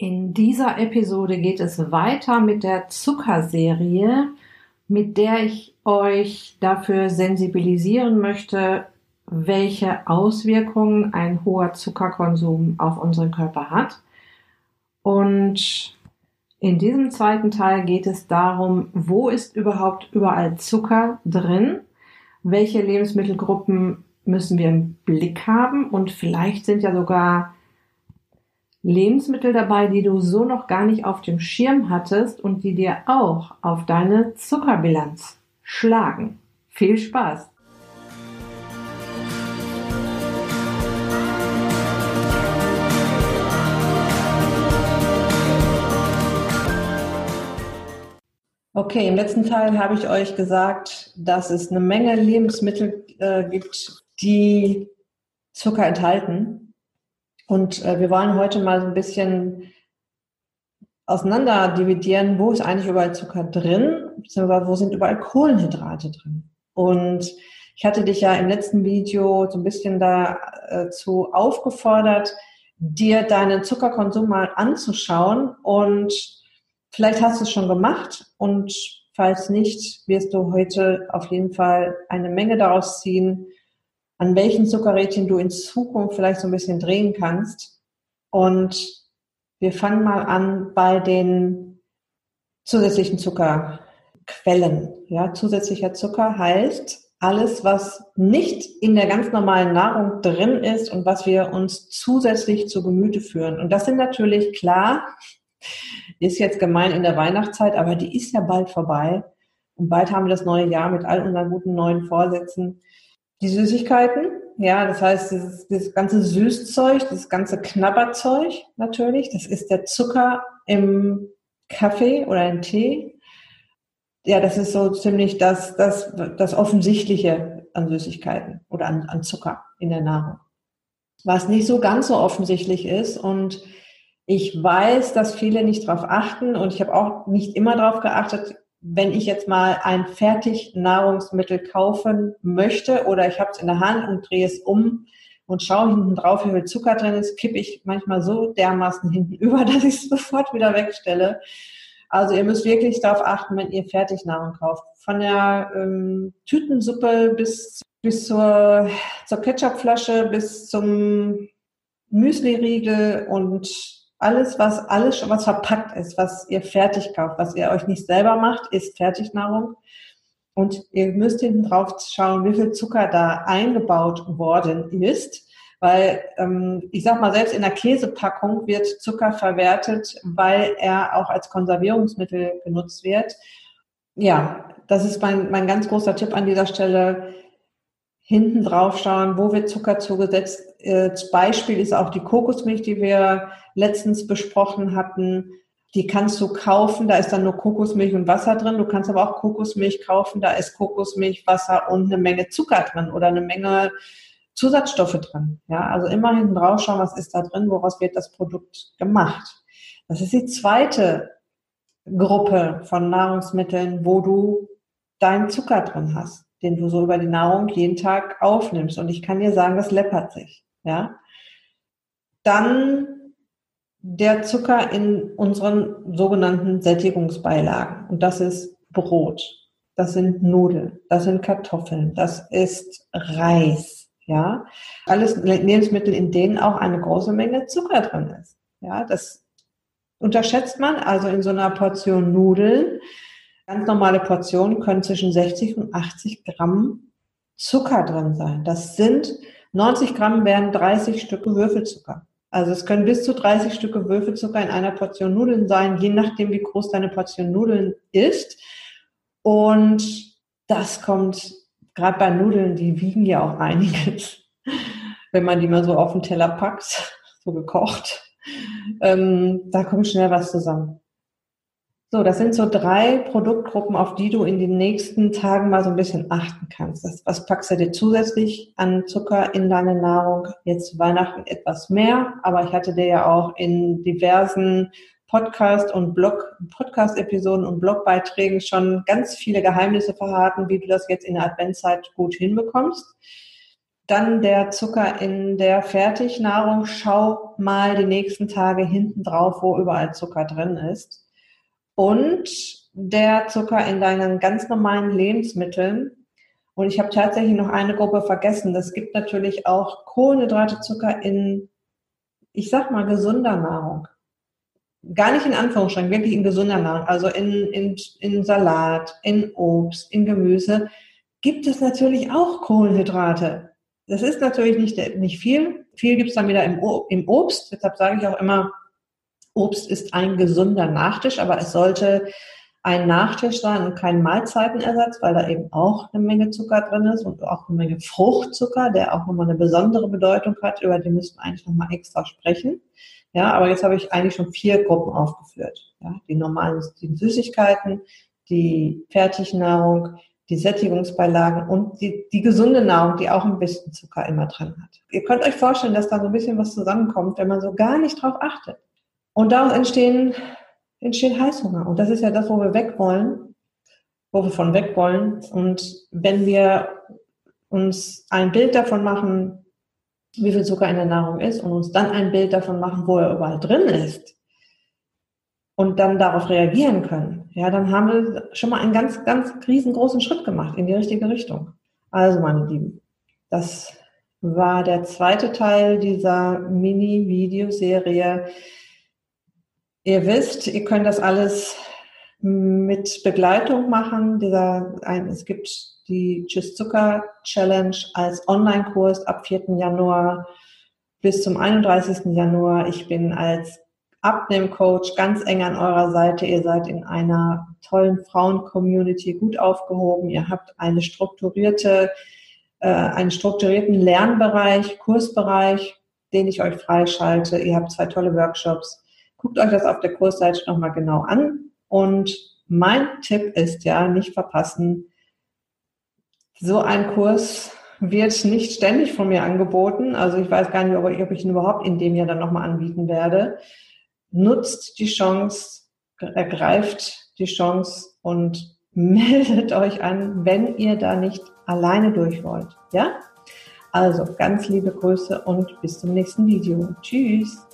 In dieser Episode geht es weiter mit der Zuckerserie, mit der ich euch dafür sensibilisieren möchte, welche Auswirkungen ein hoher Zuckerkonsum auf unseren Körper hat. Und in diesem zweiten Teil geht es darum, wo ist überhaupt überall Zucker drin? Welche Lebensmittelgruppen müssen wir im Blick haben? Und vielleicht sind ja sogar Lebensmittel dabei, die du so noch gar nicht auf dem Schirm hattest und die dir auch auf deine Zuckerbilanz schlagen. Viel Spaß! Okay, im letzten Teil habe ich euch gesagt, dass es eine Menge Lebensmittel äh, gibt, die Zucker enthalten. Und äh, wir wollen heute mal so ein bisschen auseinander dividieren, wo ist eigentlich überall Zucker drin, beziehungsweise wo sind überall Kohlenhydrate drin. Und ich hatte dich ja im letzten Video so ein bisschen dazu aufgefordert, dir deinen Zuckerkonsum mal anzuschauen. Und vielleicht hast du es schon gemacht. Und falls nicht, wirst du heute auf jeden Fall eine Menge daraus ziehen, an welchen Zuckerrädchen du in Zukunft vielleicht so ein bisschen drehen kannst. Und wir fangen mal an bei den zusätzlichen Zuckerquellen. Ja, zusätzlicher Zucker heißt alles, was nicht in der ganz normalen Nahrung drin ist und was wir uns zusätzlich zu Gemüte führen. Und das sind natürlich klar, ist jetzt gemein in der Weihnachtszeit, aber die ist ja bald vorbei. Und bald haben wir das neue Jahr mit all unseren guten neuen Vorsätzen die Süßigkeiten, ja, das heißt, dieses, dieses ganze Süßzeug, das ganze Knabberzeug natürlich, das ist der Zucker im Kaffee oder im Tee. Ja, das ist so ziemlich das, das, das Offensichtliche an Süßigkeiten oder an, an Zucker in der Nahrung. Was nicht so ganz so offensichtlich ist und ich weiß, dass viele nicht darauf achten und ich habe auch nicht immer darauf geachtet, wenn ich jetzt mal ein Fertignahrungsmittel kaufen möchte oder ich habe es in der Hand und drehe es um und schaue hinten drauf, wie viel Zucker drin ist, kippe ich manchmal so dermaßen hinten über, dass ich es sofort wieder wegstelle. Also ihr müsst wirklich darauf achten, wenn ihr Fertignahrung kauft. Von der ähm, Tütensuppe bis, bis zur, zur Ketchupflasche bis zum Müsli-Riegel und alles, was alles, was verpackt ist, was ihr fertig kauft, was ihr euch nicht selber macht, ist Fertignahrung. Und ihr müsst hinten drauf schauen, wie viel Zucker da eingebaut worden ist. Weil ähm, ich sag mal, selbst in der Käsepackung wird Zucker verwertet, weil er auch als Konservierungsmittel genutzt wird. Ja, das ist mein, mein ganz großer Tipp an dieser Stelle hinten drauf schauen, wo wird Zucker zugesetzt. Äh, Beispiel ist auch die Kokosmilch, die wir letztens besprochen hatten. Die kannst du kaufen, da ist dann nur Kokosmilch und Wasser drin. Du kannst aber auch Kokosmilch kaufen, da ist Kokosmilch, Wasser und eine Menge Zucker drin oder eine Menge Zusatzstoffe drin. Ja, also immer hinten drauf schauen, was ist da drin, woraus wird das Produkt gemacht. Das ist die zweite Gruppe von Nahrungsmitteln, wo du deinen Zucker drin hast den du so über die Nahrung jeden Tag aufnimmst. Und ich kann dir sagen, das läppert sich. Ja? Dann der Zucker in unseren sogenannten Sättigungsbeilagen. Und das ist Brot, das sind Nudeln, das sind Kartoffeln, das ist Reis. Ja, alles Lebensmittel, in denen auch eine große Menge Zucker drin ist. Ja, das unterschätzt man. Also in so einer Portion Nudeln Ganz normale Portionen können zwischen 60 und 80 Gramm Zucker drin sein. Das sind 90 Gramm wären 30 Stücke Würfelzucker. Also es können bis zu 30 Stücke Würfelzucker in einer Portion Nudeln sein, je nachdem, wie groß deine Portion Nudeln ist. Und das kommt gerade bei Nudeln, die wiegen ja auch einiges, wenn man die mal so auf den Teller packt, so gekocht. Ähm, da kommt schnell was zusammen. So, das sind so drei Produktgruppen, auf die du in den nächsten Tagen mal so ein bisschen achten kannst. Das, was packst du dir zusätzlich an Zucker in deine Nahrung? Jetzt Weihnachten etwas mehr, aber ich hatte dir ja auch in diversen Podcast und Blog, Podcast-Episoden und Blogbeiträgen schon ganz viele Geheimnisse verraten, wie du das jetzt in der Adventszeit gut hinbekommst. Dann der Zucker in der Fertignahrung. Schau mal die nächsten Tage hinten drauf, wo überall Zucker drin ist. Und der Zucker in deinen ganz normalen Lebensmitteln. Und ich habe tatsächlich noch eine Gruppe vergessen. Das gibt natürlich auch Kohlenhydrate, Zucker in, ich sag mal, gesunder Nahrung. Gar nicht in Anführungsstrichen, wirklich in gesunder Nahrung. Also in, in, in Salat, in Obst, in Gemüse gibt es natürlich auch Kohlenhydrate. Das ist natürlich nicht, nicht viel. Viel gibt es dann wieder im, im Obst. Deshalb sage ich auch immer, Obst ist ein gesunder Nachtisch, aber es sollte ein Nachtisch sein und kein Mahlzeitenersatz, weil da eben auch eine Menge Zucker drin ist und auch eine Menge Fruchtzucker, der auch nochmal eine besondere Bedeutung hat, über die müssten wir eigentlich nochmal extra sprechen. Ja, aber jetzt habe ich eigentlich schon vier Gruppen aufgeführt. Ja, die normalen die Süßigkeiten, die Fertignahrung, die Sättigungsbeilagen und die, die gesunde Nahrung, die auch ein bisschen Zucker immer drin hat. Ihr könnt euch vorstellen, dass da so ein bisschen was zusammenkommt, wenn man so gar nicht drauf achtet. Und daraus entstehen, entsteht Heißhunger. Und das ist ja das, wo wir weg wollen, wo wir von weg wollen. Und wenn wir uns ein Bild davon machen, wie viel Zucker in der Nahrung ist und uns dann ein Bild davon machen, wo er überall drin ist und dann darauf reagieren können, ja, dann haben wir schon mal einen ganz, ganz riesengroßen Schritt gemacht in die richtige Richtung. Also, meine Lieben, das war der zweite Teil dieser Mini-Videoserie. Ihr wisst, ihr könnt das alles mit Begleitung machen. Dieser, ein, es gibt die Tschüss Zucker Challenge als Online-Kurs ab 4. Januar bis zum 31. Januar. Ich bin als Abnehmcoach ganz eng an eurer Seite. Ihr seid in einer tollen Frauen-Community gut aufgehoben. Ihr habt eine strukturierte, äh, einen strukturierten Lernbereich, Kursbereich, den ich euch freischalte. Ihr habt zwei tolle Workshops. Guckt euch das auf der Kursseite nochmal genau an. Und mein Tipp ist ja, nicht verpassen, so ein Kurs wird nicht ständig von mir angeboten. Also ich weiß gar nicht, ob ich ihn überhaupt in dem Jahr dann nochmal anbieten werde nutzt die Chance, ergreift die Chance und meldet euch an, wenn ihr da nicht alleine durch wollt. Ja? Also ganz liebe Grüße und bis zum nächsten Video. Tschüss.